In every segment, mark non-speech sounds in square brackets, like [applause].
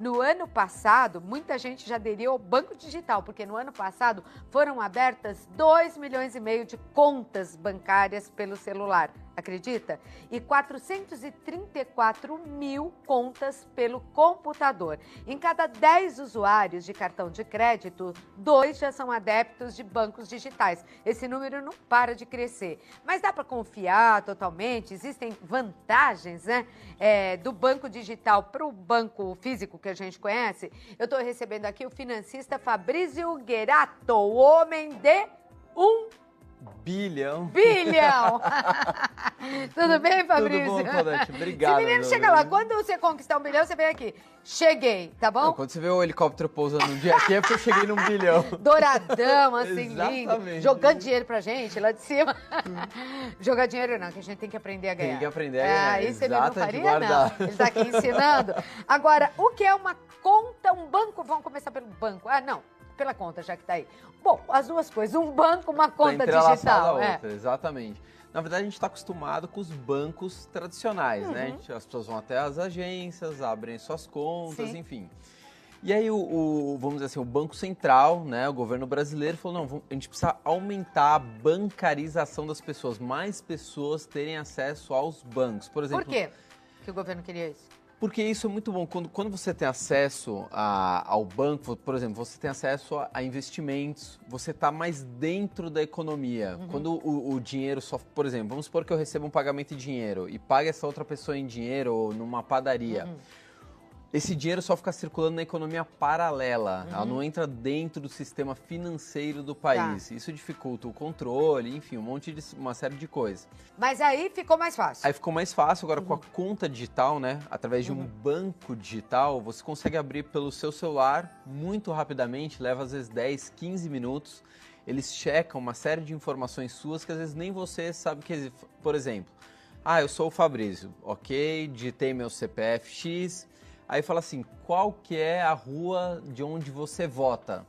No ano passado, muita gente já aderiu ao banco digital, porque no ano passado foram abertas 2 milhões e meio de contas bancárias pelo celular acredita? E 434 mil contas pelo computador. Em cada 10 usuários de cartão de crédito, dois já são adeptos de bancos digitais. Esse número não para de crescer. Mas dá para confiar totalmente? Existem vantagens né, é, do banco digital para o banco físico que a gente conhece? Eu estou recebendo aqui o financista Fabrício Gerato, o homem de um Bilhão. Bilhão! [laughs] Tudo bem, Fabrício? Tudo bom, Claudete? Obrigado. Esse menino chega lá. Quando você conquistar um bilhão, você vem aqui. Cheguei, tá bom? Não, quando você vê o helicóptero pousando um dia aqui, é porque eu cheguei num bilhão. [laughs] Douradão, assim, lindo. Jogando dinheiro pra gente lá de cima. [laughs] Jogar dinheiro não, que a gente tem que aprender a ganhar. Tem que aprender a ganhar. É, isso ele não faria, não. Ele tá aqui ensinando. Agora, o que é uma conta, um banco? Vamos começar pelo banco. Ah, não pela conta, já que está aí. Bom, as duas coisas, um banco, uma conta tá digital. A é. outra. Exatamente. Na verdade, a gente está acostumado com os bancos tradicionais, né? uhum. né? As pessoas vão até as agências, abrem suas contas, Sim. enfim. E aí, o, o, vamos dizer assim, o Banco Central, né, o governo brasileiro, falou: não, a gente precisa aumentar a bancarização das pessoas, mais pessoas terem acesso aos bancos. Por exemplo. Por quê que o governo queria isso? Porque isso é muito bom. Quando, quando você tem acesso a, ao banco, por exemplo, você tem acesso a, a investimentos, você está mais dentro da economia. Uhum. Quando o, o, dinheiro só. Por exemplo, vamos supor que eu recebo um pagamento em dinheiro e pague essa outra pessoa em dinheiro ou numa padaria. Uhum esse dinheiro só fica circulando na economia paralela. Uhum. Ela não entra dentro do sistema financeiro do país. Tá. Isso dificulta o controle, enfim, um monte de uma série de coisas. Mas aí ficou mais fácil. Aí ficou mais fácil agora uhum. com a uhum. conta digital, né? Através de um uhum. banco digital, você consegue abrir pelo seu celular muito rapidamente, leva às vezes 10, 15 minutos. Eles checam uma série de informações suas que às vezes nem você sabe que, por exemplo, ah, eu sou o Fabrício, ok, digitei meu CPF X, Aí fala assim, qual que é a rua de onde você vota?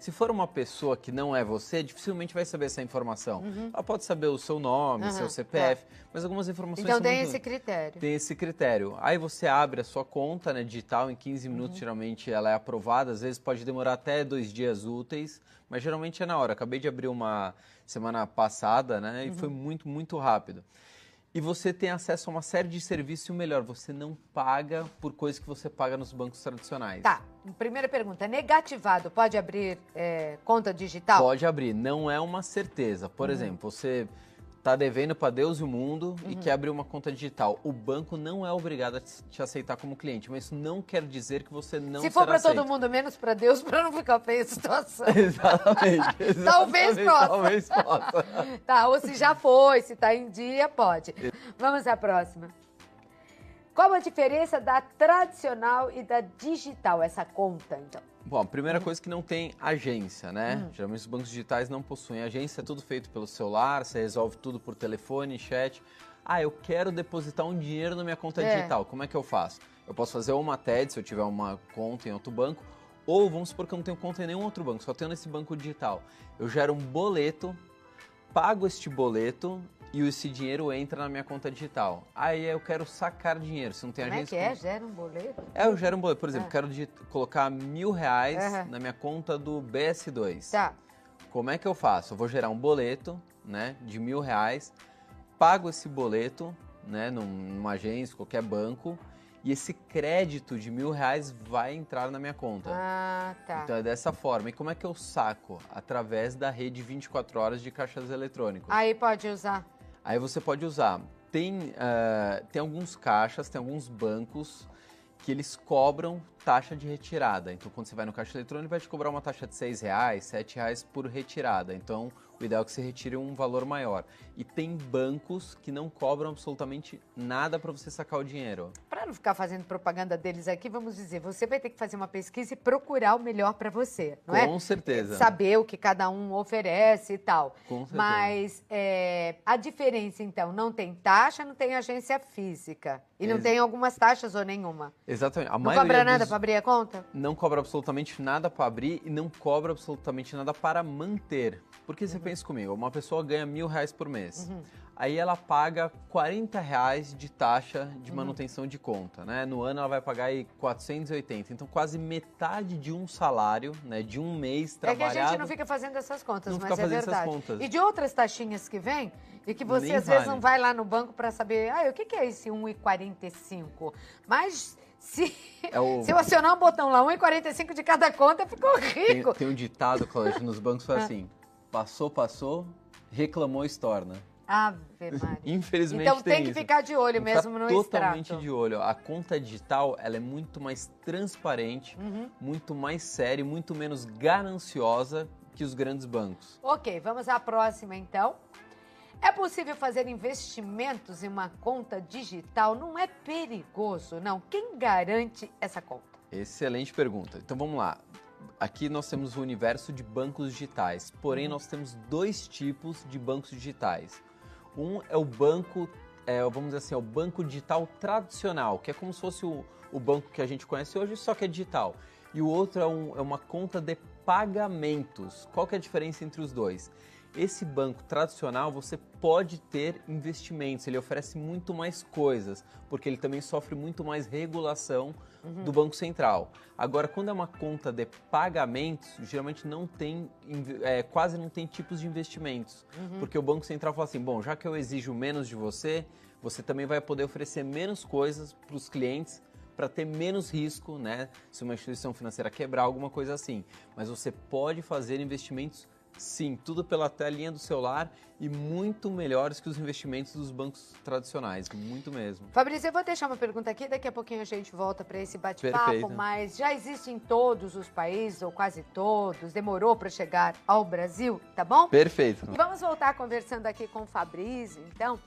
Se for uma pessoa que não é você, dificilmente vai saber essa informação. Uhum. Ela pode saber o seu nome, uhum, seu CPF, tá. mas algumas informações Então tem muito... esse critério. Tem esse critério. Aí você abre a sua conta né, digital em 15 minutos, uhum. geralmente ela é aprovada, às vezes pode demorar até dois dias úteis, mas geralmente é na hora. Acabei de abrir uma semana passada, né, e foi uhum. muito, muito rápido e você tem acesso a uma série de serviços e o melhor, você não paga por coisas que você paga nos bancos tradicionais. Tá. Primeira pergunta, negativado pode abrir é, conta digital? Pode abrir, não é uma certeza. Por uhum. exemplo, você está devendo para Deus e o mundo uhum. e quer abrir uma conta digital. O banco não é obrigado a te aceitar como cliente, mas isso não quer dizer que você não Se for para todo mundo, menos para Deus, [laughs] para não ficar feia a situação. [laughs] exatamente, [laughs] exatamente. Talvez possa. Talvez possa. tá, ou se já foi, se está em dia, pode. Vamos à próxima. Qual a diferença da tradicional e da digital, essa conta, então? Bom, a primeira uhum. coisa é que não tem agência, né? Uhum. Geralmente os bancos digitais não possuem agência, é tudo feito pelo celular, você resolve tudo por telefone, chat. Ah, eu quero depositar um dinheiro na minha conta é. digital, como é que eu faço? Eu posso fazer uma TED se eu tiver uma conta em outro banco, ou vamos supor que eu não tenho conta em nenhum outro banco, só tenho nesse banco digital. Eu gero um boleto, pago este boleto e esse dinheiro entra na minha conta digital. Aí eu quero sacar dinheiro. Se não tem Como agência. Como é que é? Gera um boleto? É, eu gero um boleto. Por exemplo, é. quero colocar mil reais uhum. na minha conta do BS2. Tá. Como é que eu faço? Eu vou gerar um boleto, né, de mil reais, pago esse boleto, né, numa agência, qualquer banco, e esse crédito de mil reais vai entrar na minha conta. Ah, tá. Então é dessa forma. E como é que eu saco? Através da rede 24 horas de caixas eletrônicos. Aí pode usar. Aí você pode usar. Tem, uh, tem alguns caixas, tem alguns bancos que eles cobram taxa de retirada. Então, quando você vai no caixa eletrônico, vai te cobrar uma taxa de R$ reais, R$ reais por retirada. Então, o ideal é que você retire um valor maior. E tem bancos que não cobram absolutamente nada para você sacar o dinheiro. Para não ficar fazendo propaganda deles aqui, vamos dizer, você vai ter que fazer uma pesquisa e procurar o melhor para você, não Com é? Com certeza. Saber o que cada um oferece e tal. Com certeza. Mas é, a diferença, então, não tem taxa, não tem agência física. E não Ex tem algumas taxas ou nenhuma. Exatamente. A não cobra nada dos... para abrir a conta? Não cobra absolutamente nada para abrir e não cobra absolutamente nada para manter. Porque você uhum. pensa comigo, uma pessoa ganha mil reais por mês. Uhum. Aí ela paga 40 reais de taxa de manutenção uhum. de conta, né? No ano ela vai pagar aí 480, então quase metade de um salário, né? De um mês trabalhado. É que a gente não fica fazendo essas contas, mas é verdade. E de outras taxinhas que vem, e que você Nem às vale. vezes não vai lá no banco para saber, ah, o que, que é esse 1,45? Mas se, é o... [laughs] se eu acionar um botão lá, 1,45 de cada conta, ficou rico. Tem, tem um ditado, Cláudia, nos bancos foi [laughs] ah. assim, passou, passou, reclamou, estorna. Ave [laughs] Maria. Infelizmente Então tem, tem que isso. ficar de olho mesmo no totalmente extrato. de olho. A conta digital, ela é muito mais transparente, uhum. muito mais séria, muito menos gananciosa que os grandes bancos. Ok, vamos à próxima então. É possível fazer investimentos em uma conta digital? Não é perigoso, não? Quem garante essa conta? Excelente pergunta. Então vamos lá. Aqui nós temos o universo de bancos digitais, porém uhum. nós temos dois tipos de bancos digitais. Um é o banco, é, vamos dizer assim, é o banco digital tradicional, que é como se fosse o, o banco que a gente conhece hoje, só que é digital. E o outro é, um, é uma conta de pagamentos. Qual que é a diferença entre os dois? Esse banco tradicional você pode ter investimentos, ele oferece muito mais coisas, porque ele também sofre muito mais regulação uhum. do Banco Central. Agora, quando é uma conta de pagamentos, geralmente não tem, é, quase não tem tipos de investimentos, uhum. porque o Banco Central fala assim: bom, já que eu exijo menos de você, você também vai poder oferecer menos coisas para os clientes para ter menos risco, né? Se uma instituição financeira quebrar, alguma coisa assim. Mas você pode fazer investimentos Sim, tudo pela telinha do celular e muito melhores que os investimentos dos bancos tradicionais, muito mesmo. Fabrício, eu vou deixar uma pergunta aqui, daqui a pouquinho a gente volta para esse bate-papo, mas já existe em todos os países, ou quase todos, demorou para chegar ao Brasil, tá bom? Perfeito. E vamos voltar conversando aqui com o Fabrício, então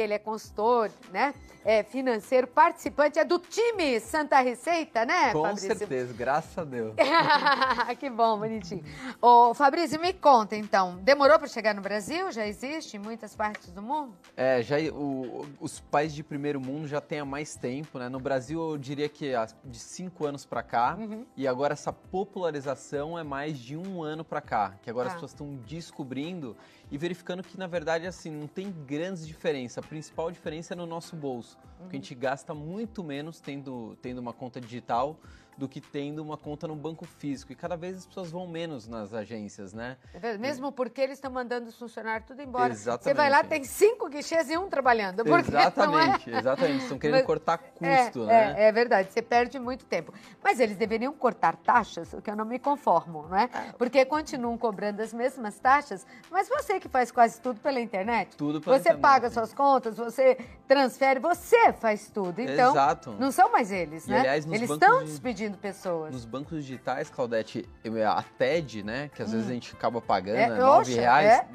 que ele é consultor, né? É financeiro, participante, é do time Santa Receita, né, Com Fabrício? certeza, graças a Deus. [laughs] que bom, bonitinho. Ô, Fabrício, me conta então, demorou para chegar no Brasil? Já existe em muitas partes do mundo? É, já o, os países de primeiro mundo já têm há mais tempo, né? No Brasil, eu diria que de cinco anos para cá, uhum. e agora essa popularização é mais de um ano para cá, que agora ah. as pessoas estão descobrindo e verificando que, na verdade, assim, não tem grandes diferenças. A principal diferença é no nosso bolso, uhum. porque a gente gasta muito menos tendo, tendo uma conta digital do que tendo uma conta no banco físico. E cada vez as pessoas vão menos nas agências, né? É mesmo porque eles estão mandando os funcionários tudo embora. Exatamente. Você vai lá, tem cinco guichês e um trabalhando. Exatamente, é... [laughs] exatamente. Estão querendo Mas, cortar custo, é, né? É, é, verdade, você perde muito tempo. Mas eles deveriam cortar taxas, o que eu não me conformo, não é? é? Porque continuam cobrando as mesmas taxas, mas você que faz quase tudo pela internet. Tudo pela Você internet. paga suas contas, você transfere, você faz tudo. Então, Exato. não são mais eles, e, né? Aliás, eles estão de... despedindo pessoas. Nos bancos digitais, Claudete, a TED, né, que às hum. vezes a gente acaba pagando, é, é 9 reais, é?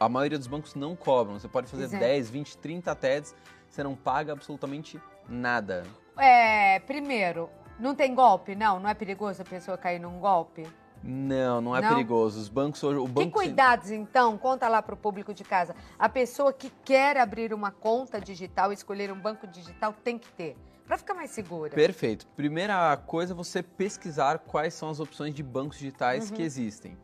a maioria dos bancos não cobram. Você pode fazer 10, 20, 30 TEDs, você não paga absolutamente nada. É, primeiro, não tem golpe? Não, não é perigoso a pessoa cair num golpe? Não, não é não? perigoso. Os bancos hoje. O banco que cuidados, então? Conta lá para o público de casa. A pessoa que quer abrir uma conta digital, escolher um banco digital, tem que ter para ficar mais segura. Perfeito. Primeira coisa, você pesquisar quais são as opções de bancos digitais uhum. que existem.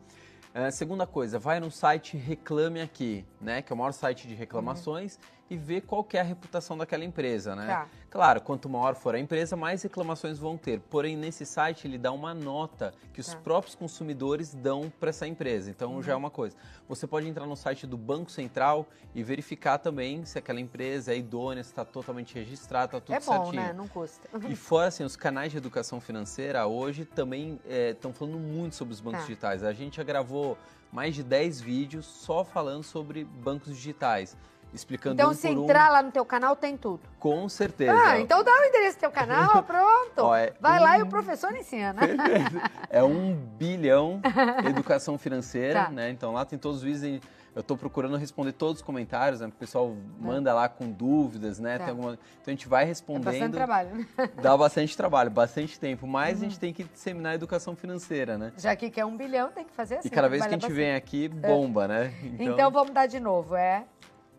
Uh, segunda coisa, vai no site Reclame Aqui, né, que é o maior site de reclamações, uhum. E vê qual é a reputação daquela empresa, né? Tá. Claro, quanto maior for a empresa, mais reclamações vão ter. Porém, nesse site ele dá uma nota que os tá. próprios consumidores dão para essa empresa. Então uhum. já é uma coisa. Você pode entrar no site do Banco Central e verificar também se aquela empresa é idônea, se está totalmente registrada, está tudo é bom, certinho. Né? Não custa. E [laughs] fora assim, os canais de educação financeira hoje também estão é, falando muito sobre os bancos tá. digitais. A gente já gravou mais de 10 vídeos só falando sobre bancos digitais explicando Então, um se entrar um. lá no teu canal, tem tudo. Com certeza. Ah, então dá o endereço do teu canal, [laughs] pronto. Ó, é Vai um... lá e o professor ensina. é um bilhão [laughs] educação financeira, tá. né? Então lá tem todos os vídeos. Eu estou procurando responder todos os comentários, né? O pessoal tá. manda lá com dúvidas, né? Tá. Tem alguma... Então a gente vai respondendo. Dá bastante trabalho. Né? [laughs] Dá bastante trabalho, bastante tempo. Mas uhum. a gente tem que disseminar a educação financeira, né? Já que quer um bilhão, tem que fazer assim. E cada vez que a gente vem aqui, bomba, é. né? Então... então vamos dar de novo. É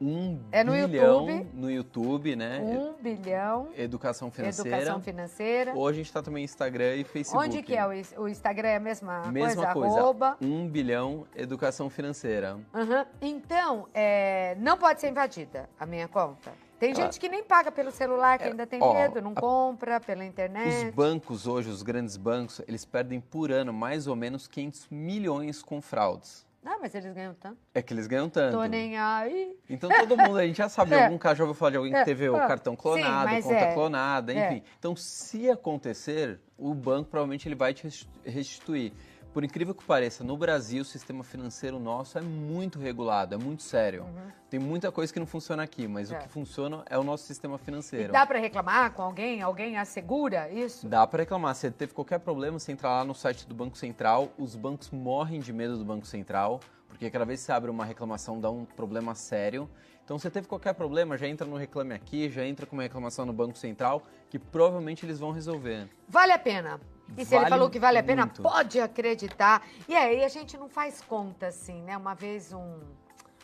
um É no bilhão YouTube. no YouTube, né? Um bilhão. Educação financeira. Educação financeira. Ou a gente tá também Instagram e Facebook. Onde que é o, o Instagram? É a mesma, Mesma coisa? Arroba. Um bilhão educação financeira. Aham. Então, é, não pode ser invadida a minha conta. Tem Ela- gente que nem paga pelo celular, que É, ainda tem ó, medo, não a- compra pela Os internet. bancos hoje, os grandes bancos, eles perdem por ano mais ou menos 500 milhões com fraudes. Ah, mas eles ganham tanto. É que eles ganham tanto. Tô nem aí. Então todo mundo, a gente já sabe de [laughs] É. algum caso, já ouviu falar de alguém que É. teve o Ah, cartão sim, clonado, mas conta é. clonada, É. enfim. Então se acontecer, o banco provavelmente ele vai te resti- restituir. Por incrível que pareça, no Brasil o sistema financeiro nosso é muito regulado, é muito sério. Tem muita coisa que não funciona aqui, mas Uhum. É. o que funciona é o nosso sistema E financeiro. dá pra reclamar com alguém? Alguém assegura isso? Dá para reclamar. Se teve qualquer problema, você entra lá no site do Banco Central. Os bancos morrem de medo do Banco Central, porque cada vez que você abre uma reclamação dá um problema sério. Então, se teve qualquer problema, já entra no Reclame Aqui, já entra com uma reclamação no Banco Central, que provavelmente eles vão resolver. Vale a pena. E se ele Vale falou que vale a pena, muito. pode acreditar. E aí a gente não faz conta assim, né? Uma vez um,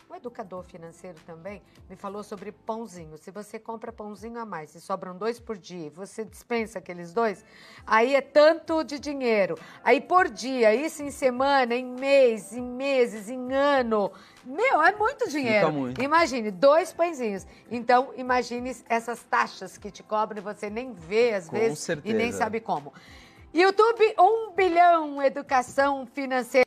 um educador financeiro também me falou sobre pãozinho. Se você compra pãozinho a mais e sobram dois por dia, e você dispensa aqueles dois, aí é tanto de dinheiro. Aí por dia, isso em semana, em mês, em meses, em ano. Meu, é muito dinheiro. muito. Imagine, dois pãezinhos. Então, imagine essas taxas que te cobram e você nem vê às Com vezes e nem certeza. sabe como. YouTube, um bilhão, educação financeira.